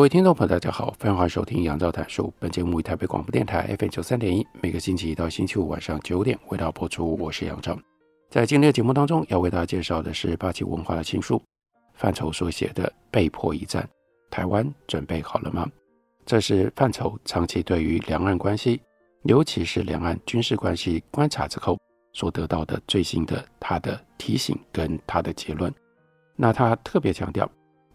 各位听众朋友，大家好，欢迎收听杨照谈书。本节目以台北广播电台 FM 九三点一，每个星期一到星期五晚上九点为大家播出。我是杨照。在今天的节目当中，要为大家介绍的是八旗文化的新书范畴所写的《被迫一战》，台湾准备好了吗？这是范畴长期对于两岸关系，尤其是两岸军事关系观察之后所得到的最新的他的提醒跟他的结论。那他特别强调。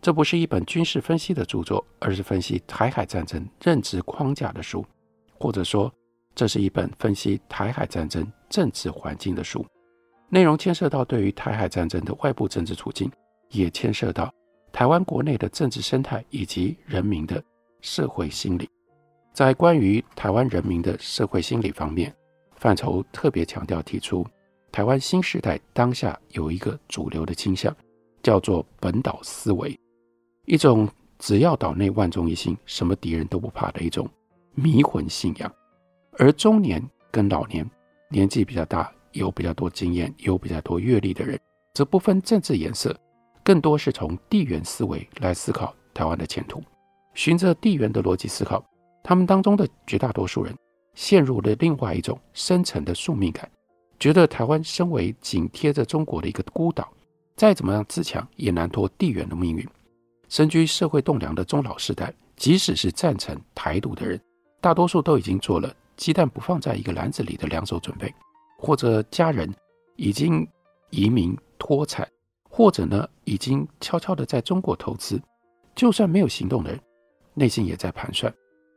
这不是一本军事分析的著作，而是分析台海战争认知框架的书，或者说，这是一本分析台海战争政治环境的书。内容牵涉到对于台海战争的外部政治处境，也牵涉到台湾国内的政治生态以及人民的社会心理。在关于台湾人民的社会心理方面，范畴特别强调提出，台湾新时代当下有一个主流的倾向，叫做本岛思维。一种只要岛内万众一心，什么敌人都不怕的一种迷魂信仰，而中年跟老年，年纪比较大、有比较多经验、有比较多阅历的人，则不分政治颜色，更多是从地缘思维来思考台湾的前途。循着地缘的逻辑思考，他们当中的绝大多数人陷入了另外一种深层的宿命感，觉得台湾身为紧贴着中国的一个孤岛，再怎么样自强，也难脱地缘的命运。身居社会栋梁的中老世代，即使是赞成台独的人，大多数都已经做了鸡蛋不放在一个篮子里的两手准备，或者家人已经移民脱产，或者呢已经悄悄的在中国投资。就算没有行动的人，内心也在盘算。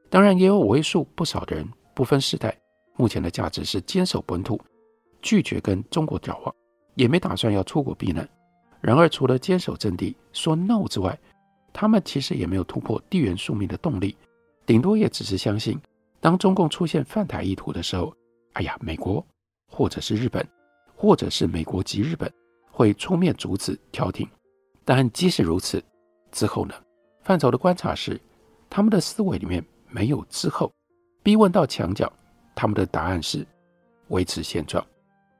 当然，也有为数不少的人不分世代，目前的价值是坚守本土，拒绝跟中国交往，也没打算要出国避难。然而，除了坚守阵地说 no 之外，他们其实也没有突破地缘宿命的动力，顶多也只是相信，当中共出现犯台意图的时候，哎呀，美国或者是日本，或者是美国及日本会出面阻止调停。但即使如此，之后呢？范畴的观察是，他们的思维里面没有之后。逼问到墙角，他们的答案是维持现状。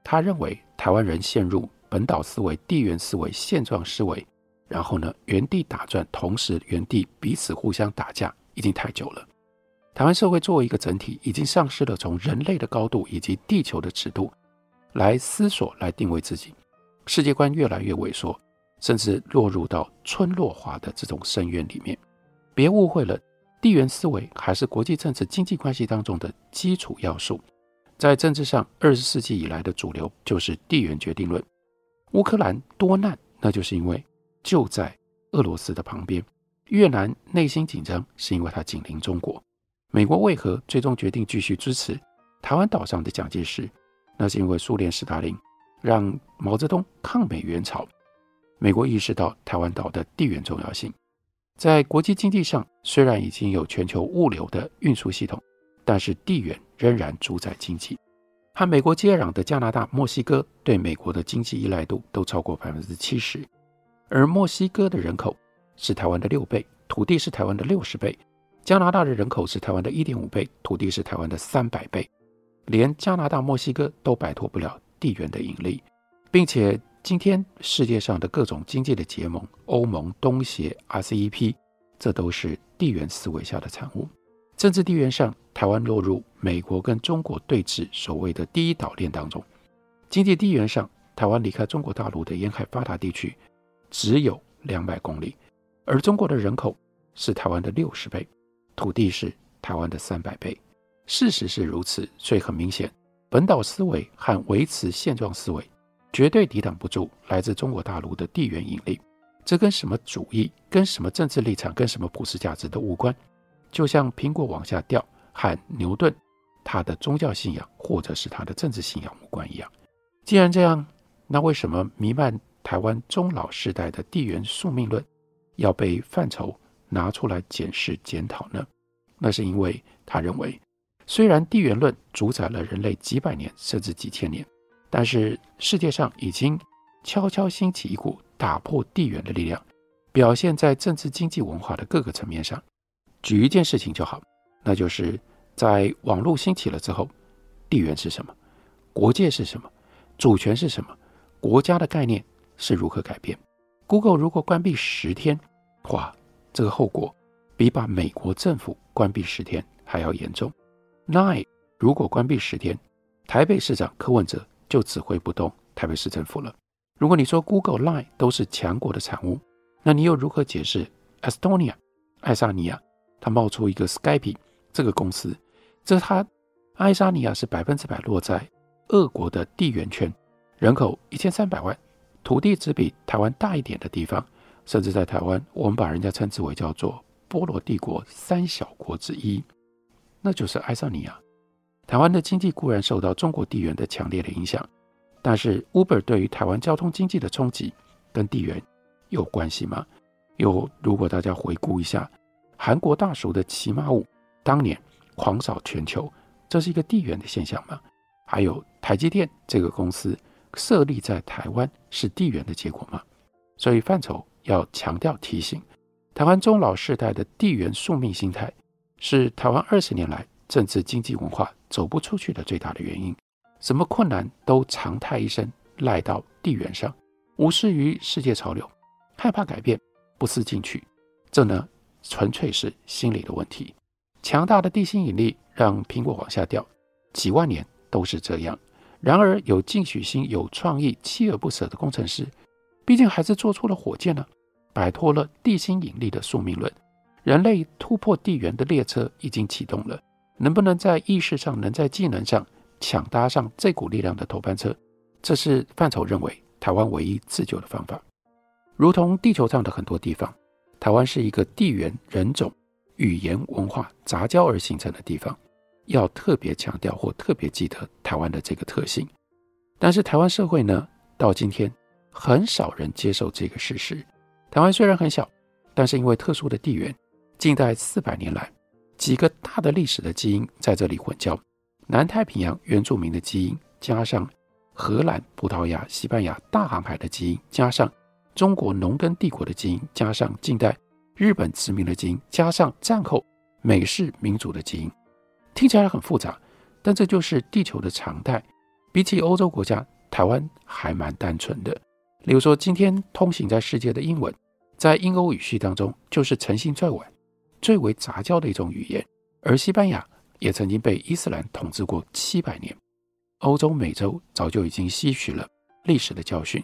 他认为台湾人陷入本岛思维、地缘思维、现状思维。然后呢，原地打转，同时原地彼此互相打架，已经太久了。台湾社会作为一个整体，已经丧失了从人类的高度以及地球的尺度来思索、来定位自己。世界观越来越萎缩，甚至落入到村落化的这种深渊里面。别误会了，地缘思维还是国际政治经济关系当中的基础要素。在政治上，二十世纪以来的主流就是地缘决定论。乌克兰多难，那就是因为。就在俄罗斯的旁边，越南内心紧张是因为它紧邻中国。美国为何最终决定继续支持台湾岛上的蒋介石？那是因为苏联斯大林让毛泽东抗美援朝。美国意识到台湾岛的地缘重要性，在国际经济上虽然已经有全球物流的运输系统，但是地缘仍然主宰经济。和美国接壤的加拿大、墨西哥对美国的经济依赖度都超过百分之七十。而墨西哥的人口是台湾的六倍，土地是台湾的六十倍；加拿大的人口是台湾的一点五倍，土地是台湾的三百倍。连加拿大、墨西哥都摆脱不了地缘的引力，并且今天世界上的各种经济的结盟，欧盟、东协、RCEP，这都是地缘思维下的产物。政治地缘上，台湾落入美国跟中国对峙所谓的第一岛链当中；经济地缘上，台湾离开中国大陆的沿海发达地区。只有两百公里，而中国的人口是台湾的六十倍，土地是台湾的三百倍。事实是如此，所以很明显，本岛思维和维持现状思维绝对抵挡不住来自中国大陆的地缘引力。这跟什么主义、跟什么政治立场、跟什么普世价值都无关。就像苹果往下掉和牛顿他的宗教信仰或者是他的政治信仰无关一样。既然这样，那为什么弥漫台湾中老世代的地缘宿命论要被范畴拿出来检视检讨呢？那是因为他认为，虽然地缘论主宰了人类几百年甚至几千年，但是世界上已经悄悄兴起一股打破地缘的力量，表现在政治、经济、文化的各个层面上。举一件事情就好，那就是在网络兴起了之后，地缘是什么？国界是什么？主权是什么？国家的概念是如何改变？Google 如果关闭十天，哇，这个后果比把美国政府关闭十天还要严重。Line 如果关闭十天，台北市长柯文哲就指挥不动台北市政府了。如果你说 Google、Line 都是强国的产物，那你又如何解释 Estonia、爱沙尼亚？它冒出一个 Skype 这个公司，这它爱沙尼亚是百分之百落在俄国的地缘圈。人口一千三百万，土地只比台湾大一点的地方，甚至在台湾，我们把人家称之为叫做波罗帝国三小国之一，那就是爱沙尼亚。台湾的经济固然受到中国地缘的强烈的影响，但是 Uber 对于台湾交通经济的冲击跟地缘有关系吗？有，如果大家回顾一下韩国大叔的骑马舞，当年狂扫全球，这是一个地缘的现象吗？还有台积电这个公司。设立在台湾是地缘的结果吗？所以范畴要强调提醒，台湾中老世代的地缘宿命心态，是台湾二十年来政治经济文化走不出去的最大的原因。什么困难都长叹一声，赖到地缘上，无视于世界潮流，害怕改变，不思进取，这呢纯粹是心理的问题。强大的地心引力让苹果往下掉，几万年都是这样。然而，有进取心、有创意、锲而不舍的工程师，毕竟还是做出了火箭呢，摆脱了地心引力的宿命论。人类突破地缘的列车已经启动了，能不能在意识上、能在技能上抢搭上这股力量的头班车？这是范畴认为台湾唯一自救的方法。如同地球上的很多地方，台湾是一个地缘、人种、语言、文化杂交而形成的地方。要特别强调或特别记得台湾的这个特性，但是台湾社会呢，到今天很少人接受这个事实。台湾虽然很小，但是因为特殊的地缘，近代四百年来，几个大的历史的基因在这里混交：南太平洋原住民的基因，加上荷兰、葡萄牙、西班牙大航海的基因，加上中国农耕帝国的基因，加上近代日本殖民的基因，加上战后美式民主的基因。听起来很复杂，但这就是地球的常态。比起欧洲国家，台湾还蛮单纯的。例如说，今天通行在世界的英文，在英欧语系当中就是成型最晚、最为杂交的一种语言。而西班牙也曾经被伊斯兰统治过七百年。欧洲、美洲早就已经吸取了历史的教训，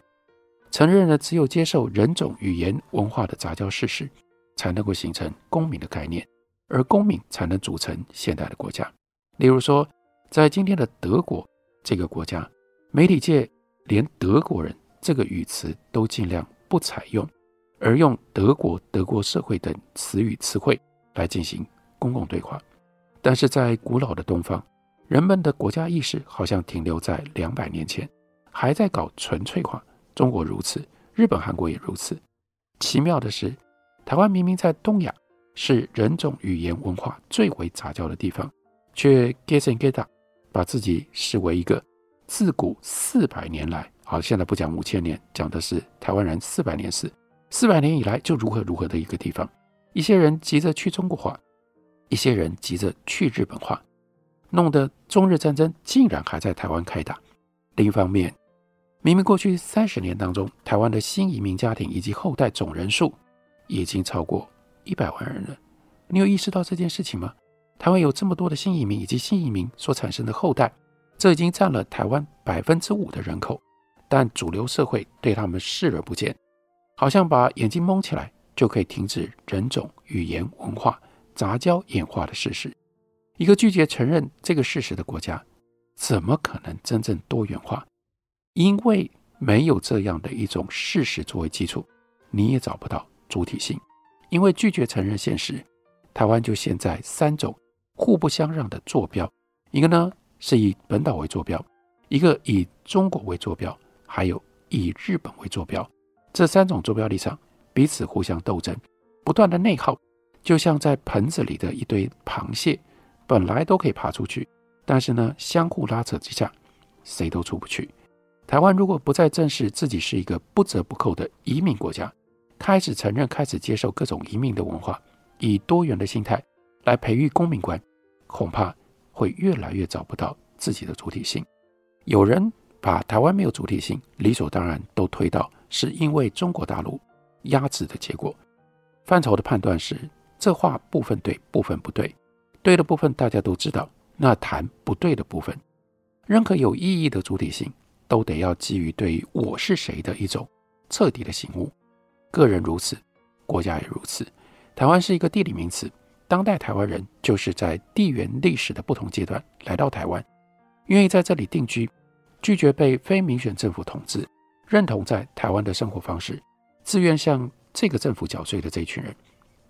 承认了只有接受人种、语言、文化的杂交事实，才能够形成公民的概念。而公民才能组成现代的国家。例如说，在今天的德国这个国家，媒体界连“德国人”这个语词都尽量不采用，而用“德国”“德国社会”等词语词汇来进行公共对话。但是在古老的东方，人们的国家意识好像停留在两百年前，还在搞纯粹化。中国如此，日本、韩国也如此。奇妙的是，台湾明明在东亚。是人种、语言、文化最为杂交的地方，却 get get up，把自己视为一个自古四百年来，好，现在不讲五千年，讲的是台湾人四百年史，四百年以来就如何如何的一个地方。一些人急着去中国化，一些人急着去日本化，弄得中日战争竟然还在台湾开打。另一方面，明明过去三十年当中，台湾的新移民家庭以及后代总人数已经超过。一百万人了，你有意识到这件事情吗？台湾有这么多的新移民以及新移民所产生的后代，这已经占了台湾百分之五的人口，但主流社会对他们视而不见，好像把眼睛蒙起来就可以停止人种、语言、文化杂交演化的事实。一个拒绝承认这个事实的国家，怎么可能真正多元化？因为没有这样的一种事实作为基础，你也找不到主体性。因为拒绝承认现实，台湾就现在三种互不相让的坐标：一个呢是以本岛为坐标，一个以中国为坐标，还有以日本为坐标。这三种坐标立场彼此互相斗争，不断的内耗，就像在盆子里的一堆螃蟹，本来都可以爬出去，但是呢，相互拉扯之下，谁都出不去。台湾如果不再正视自己是一个不折不扣的移民国家，开始承认、开始接受各种移民的文化，以多元的心态来培育公民观，恐怕会越来越找不到自己的主体性。有人把台湾没有主体性，理所当然都推到是因为中国大陆压制的结果。范畴的判断是，这话部分对，部分不对。对的部分大家都知道，那谈不对的部分，任何有意义的主体性。都得要基于对于我是谁的一种彻底的醒悟，个人如此，国家也如此。台湾是一个地理名词，当代台湾人就是在地缘历史的不同阶段来到台湾，愿意在这里定居，拒绝被非民选政府统治，认同在台湾的生活方式，自愿向这个政府缴税的这一群人，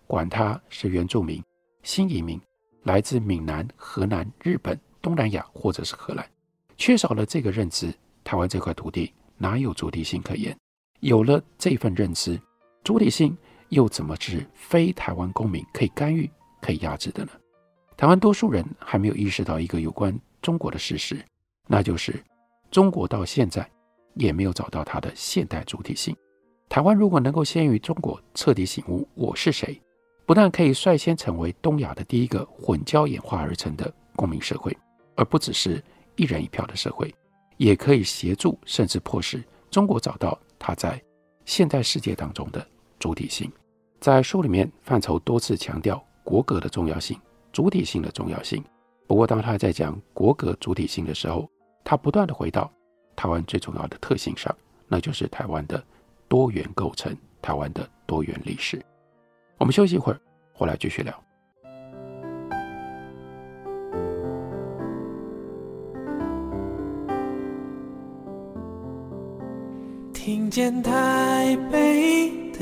管他是原住民、新移民，来自闽南、河南、日本、东南亚或者是荷兰，缺少了这个认知。台湾这块土地哪有主体性可言？有了这份认知，主体性又怎么是非台湾公民可以干预、可以压制的呢？台湾多数人还没有意识到一个有关中国的事实，那就是中国到现在也没有找到它的现代主体性。台湾如果能够先于中国彻底醒悟我是谁，不但可以率先成为东亚的第一个混交演化而成的公民社会，而不只是一人一票的社会。也可以协助，甚至迫使中国找到它在现代世界当中的主体性。在书里面，范畴多次强调国格的重要性、主体性的重要性。不过，当他在讲国格主体性的时候，他不断的回到台湾最重要的特性上，那就是台湾的多元构成、台湾的多元历史。我们休息一会儿，回来继续聊。听见台北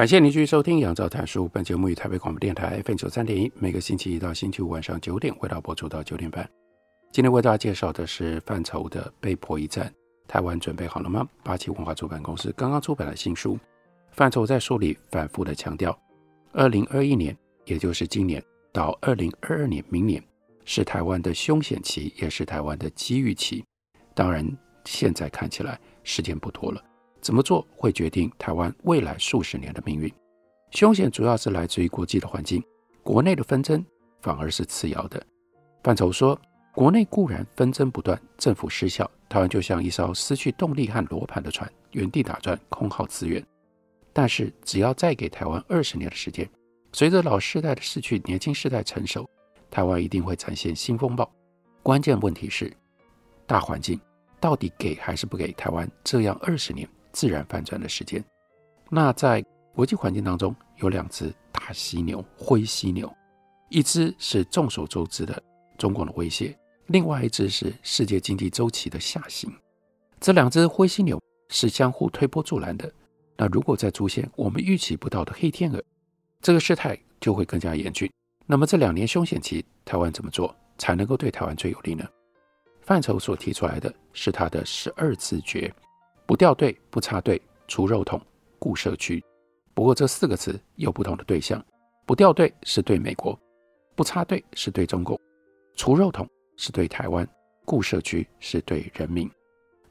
感谢您继续收听《杨照谈书》。本节目于台北广播电台 FM 九三点一，每个星期一到星期五晚上九点，为大家播出到九点半。今天为大家介绍的是范畴的《被迫一战》，台湾准备好了吗？八旗文化出版公司刚刚出版的新书。范畴在书里反复的强调，二零二一年，也就是今年到二零二二年，明年是台湾的凶险期，也是台湾的机遇期。当然，现在看起来时间不多了。怎么做会决定台湾未来数十年的命运？凶险主要是来自于国际的环境，国内的纷争反而是次要的。范畴说，国内固然纷争不断，政府失效，台湾就像一艘失去动力和罗盘的船，原地打转，空耗资源。但是只要再给台湾二十年的时间，随着老世代的逝去，年轻世代成熟，台湾一定会展现新风暴。关键问题是，大环境到底给还是不给台湾这样二十年？自然反转的时间，那在国际环境当中有两只大犀牛、灰犀牛，一只是众所周知的中共的威胁，另外一只是世界经济周期的下行。这两只灰犀牛是相互推波助澜的。那如果再出现我们预期不到的黑天鹅，这个事态就会更加严峻。那么这两年凶险期，台湾怎么做才能够对台湾最有利呢？范畴所提出来的是他的十二字诀。不掉队，不插队，除肉桶，顾社区。不过这四个词有不同的对象。不掉队是对美国，不插队是对中国，除肉桶是对台湾，顾社区是对人民。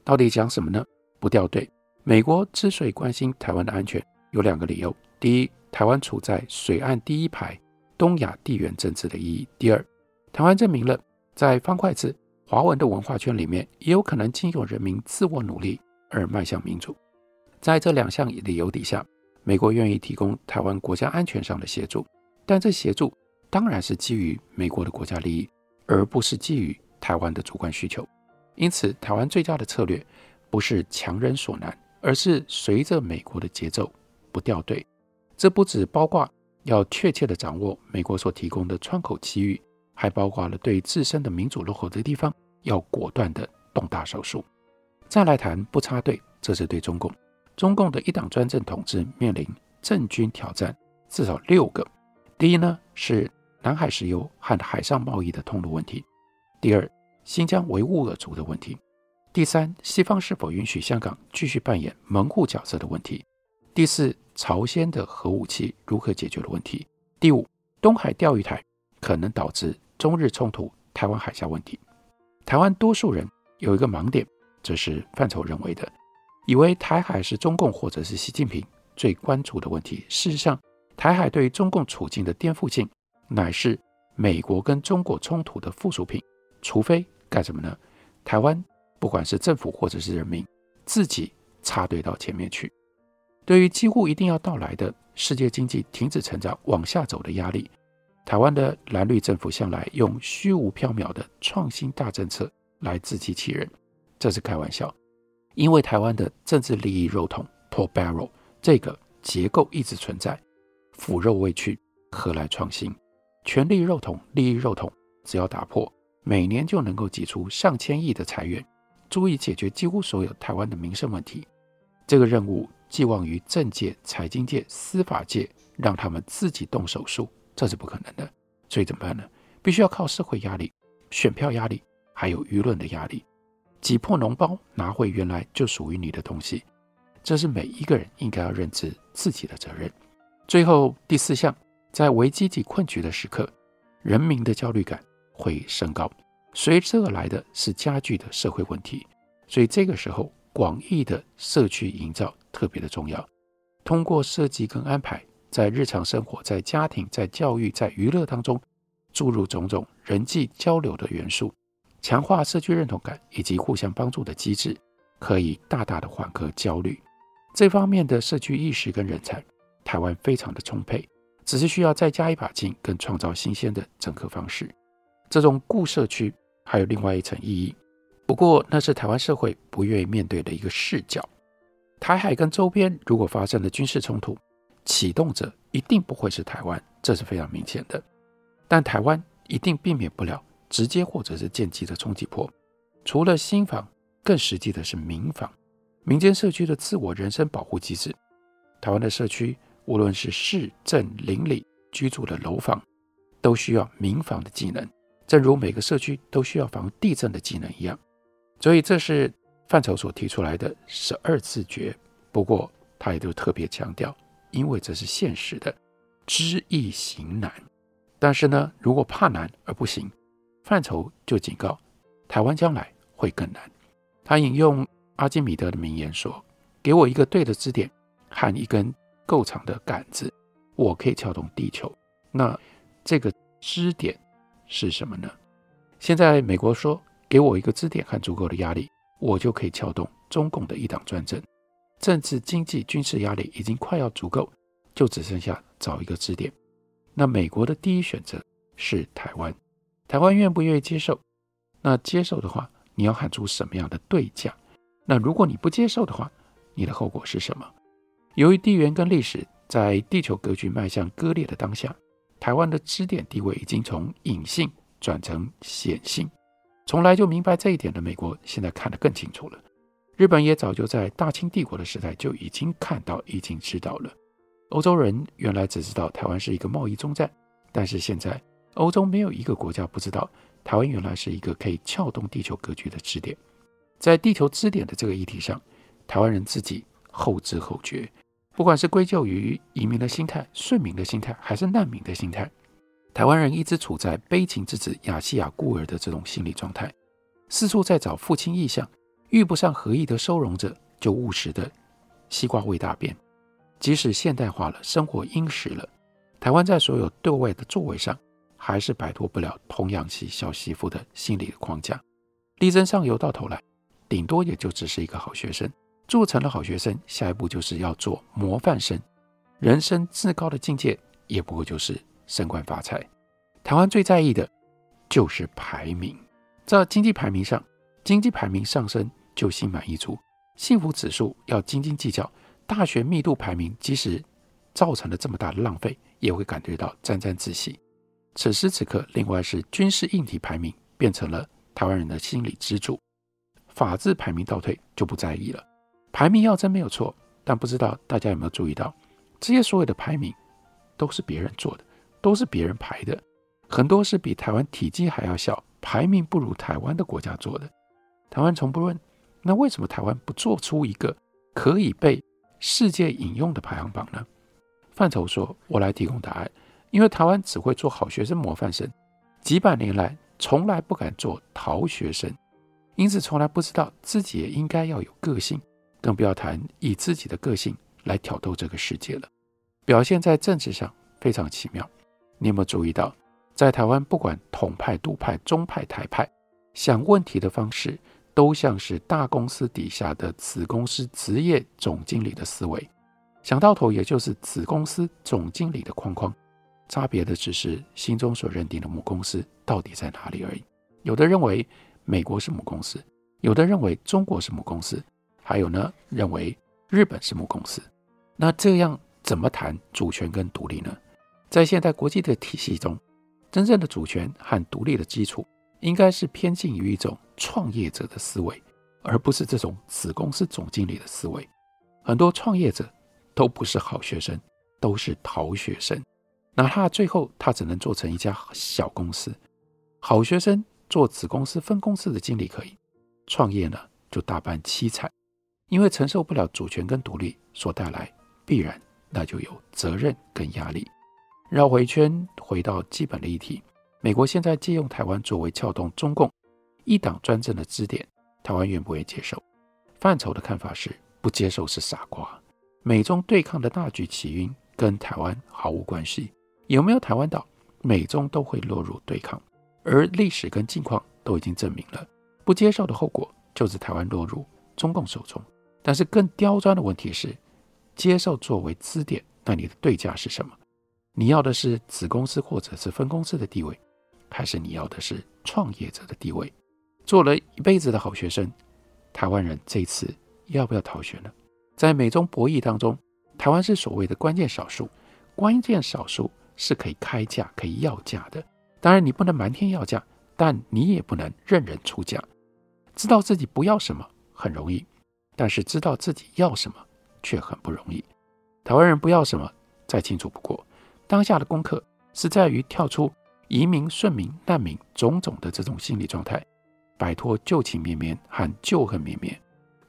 到底讲什么呢？不掉队，美国之所以关心台湾的安全，有两个理由：第一，台湾处在水岸第一排东亚地缘政治的意义；第二，台湾证明了在方块字华文的文化圈里面，也有可能经由人民自我努力。而迈向民主，在这两项理由底下，美国愿意提供台湾国家安全上的协助，但这协助当然是基于美国的国家利益，而不是基于台湾的主观需求。因此，台湾最佳的策略不是强人所难，而是随着美国的节奏不掉队。这不只包括要确切地掌握美国所提供的窗口机遇，还包括了对自身的民主落后的地方要果断地动大手术。再来谈不插队，这是对中共，中共的一党专政统治面临政军挑战至少六个。第一呢，是南海石油和海上贸易的通路问题；第二，新疆维吾尔族的问题；第三，西方是否允许香港继续扮演门户角色的问题；第四，朝鲜的核武器如何解决的问题；第五，东海钓鱼台可能导致中日冲突，台湾海峡问题。台湾多数人有一个盲点，这是范畴认为的，以为台海是中共或者是习近平最关注的问题。事实上，台海对于中共处境的颠覆性，乃是美国跟中国冲突的附属品。除非干什么呢？台湾不管是政府或者是人民，自己插队到前面去。对于几乎一定要到来的世界经济停止成长、往下走的压力，台湾的蓝绿政府向来用虚无缥缈的创新大政策来自欺欺人，这是开玩笑。因为台湾的政治利益肉桶 （pork barrel） 这个结构一直存在，腐肉未去，何来创新？权力肉桶、利益肉桶，只要打破。每年就能够挤出上千亿的财源，足以解决几乎所有台湾的民生问题。这个任务寄望于政界、财经界、司法界，让他们自己动手术，这是不可能的。所以怎么办呢？必须要靠社会压力、选票压力，还有舆论的压力，挤破脓包，拿回原来就属于你的东西。这是每一个人应该要认知自己的责任。最后第四项，在危机及困局的时刻，人民的焦虑感。会升高，随之而来的是加剧的社会问题，所以这个时候广义的社区营造特别的重要。通过设计跟安排，在日常生活、在家庭、在教育、在娱乐当中注入种种人际交流的元素，强化社区认同感以及互相帮助的机制，可以大大的缓和焦虑。这方面的社区意识跟人才，台湾非常的充沛，只是需要再加一把劲，跟创造新鲜的整合方式。这种固社区还有另外一层意义，不过那是台湾社会不愿意面对的一个视角。台海跟周边如果发生了军事冲突，启动者一定不会是台湾，这是非常明显的。但台湾一定避免不了直接或者是间接的冲击波。除了新房，更实际的是民房，民间社区的自我人身保护机制。台湾的社区，无论是市镇邻里居住的楼房，都需要民防的技能。正如每个社区都需要防地震的技能一样，所以这是范畴所提出来的十二自觉。不过他也都特别强调，因为这是现实的，知易行难。但是呢，如果怕难而不行，范畴就警告台湾将来会更难。他引用阿基米德的名言说：“给我一个对的支点和一根够长的杆子，我可以撬动地球。”那这个支点。是什么呢？现在美国说，给我一个支点和足够的压力，我就可以撬动中共的一党专政。政治、经济、军事压力已经快要足够，就只剩下找一个支点。那美国的第一选择是台湾，台湾愿不愿意接受？那接受的话，你要喊出什么样的对价？那如果你不接受的话，你的后果是什么？由于地缘跟历史在地球格局迈向割裂的当下。台湾的支点地位已经从隐性转成显性，从来就明白这一点的美国，现在看得更清楚了。日本也早就在大清帝国的时代就已经看到、已经知道了。欧洲人原来只知道台湾是一个贸易中站，但是现在欧洲没有一个国家不知道台湾原来是一个可以撬动地球格局的支点。在地球支点的这个议题上，台湾人自己后知后觉。不管是归咎于移民的心态、顺民的心态，还是难民的心态，台湾人一直处在悲情之子亚细亚孤儿的这种心理状态，四处在找父亲意象，遇不上合意的收容者，就务实的西瓜味大便。即使现代化了，生活殷实了，台湾在所有对外的作为上，还是摆脱不了童养媳小媳妇的心理框架。力争上游到头来，顶多也就只是一个好学生。做成了好学生，下一步就是要做模范生。人生至高的境界，也不过就是升官发财。台湾最在意的，就是排名。在经济排名上，经济排名上升就心满意足，幸福指数要斤斤计较。大学密度排名即使造成了这么大的浪费，也会感觉到沾沾自喜。此时此刻，另外是军事硬体排名变成了台湾人的心理支柱，法治排名倒退就不在意了。排名要真没有错，但不知道大家有没有注意到，这些所谓的排名都是别人做的，都是别人排的，很多是比台湾体积还要小。排名不如台湾的国家做的，台湾从不论，那为什么台湾不做出一个可以被世界引用的排行榜呢？范畴说：“我来提供答案，因为台湾只会做好学生模范生，几百年来从来不敢做逃学生，因此从来不知道自己也应该要有个性，更不要谈以自己的个性来挑逗这个世界了。表现在政治上非常奇妙，你有没有注意到？”在台湾，不管统派、独派、中派、台派，想问题的方式都像是大公司底下的子公司职业总经理的思维，想到头也就是子公司总经理的框框，差别的只是心中所认定的母公司到底在哪里而已。有的认为美国是母公司，有的认为中国是母公司，还有呢，认为日本是母公司。那这样怎么谈主权跟独立呢？在现代国际的体系中，真正的主权和独立的基础，应该是偏近于一种创业者的思维，而不是这种子公司总经理的思维。很多创业者都不是好学生，都是逃学生。哪怕最后他只能做成一家小公司，好学生做子公司分公司的经理可以，创业呢就大半凄惨，因为承受不了主权跟独立所带来必然，那就有责任跟压力。绕回圈，回到基本的议题。美国现在借用台湾作为撬动中共一党专政的支点，台湾愿不愿意接受？范畴的看法是不接受是傻瓜。美中对抗的大局起因跟台湾毫无关系，有没有台湾岛，美中都会落入对抗。而历史跟境况都已经证明了，不接受的后果就是台湾落入中共手中。但是更刁钻的问题是，接受作为支点，那你的对价是什么？你要的是子公司或者是分公司的地位，还是你要的是创业者的地位？做了一辈子的好学生，台湾人这次要不要逃学呢？在美中博弈当中，台湾是所谓的关键少数，关键少数是可以开价、可以要价的。当然，你不能瞒天要价，但你也不能任人出价。知道自己不要什么很容易，但是知道自己要什么却很不容易。台湾人不要什么再清楚不过。当下的功课是在于跳出移民、顺民、难民种种的这种心理状态，摆脱旧情绵绵和旧恨绵绵，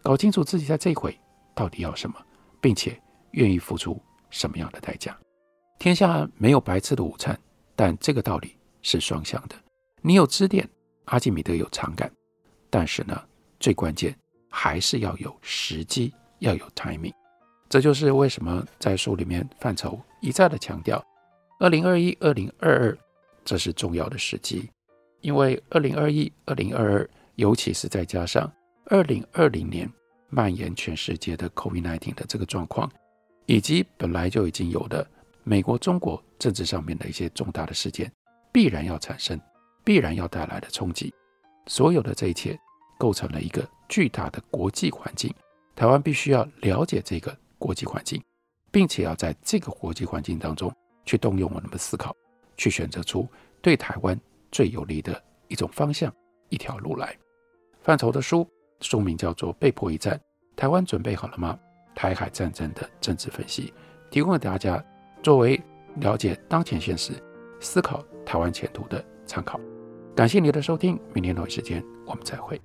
搞清楚自己在这一回到底要什么，并且愿意付出什么样的代价。天下没有白吃的午餐，但这个道理是双向的。你有支点，阿基米德有长杆，但是呢，最关键还是要有时机，要有 timing。这就是为什么在书里面范畴一再的强调。二零二一、二零二二，这是重要的时机，因为二零二一、二零二二，尤其是再加上二零二零年蔓延全世界的 COVID-19 的这个状况，以及本来就已经有的美国、中国政治上面的一些重大的事件，必然要产生，必然要带来的冲击，所有的这一切构成了一个巨大的国际环境，台湾必须要了解这个国际环境，并且要在这个国际环境当中。去动用我们的思考，去选择出对台湾最有利的一种方向、一条路来。范畴的书书名叫做《被迫一战》，台湾准备好了吗？台海战争的政治分析，提供给大家作为了解当前现实、思考台湾前途的参考。感谢你的收听，明天同一时间我们再会。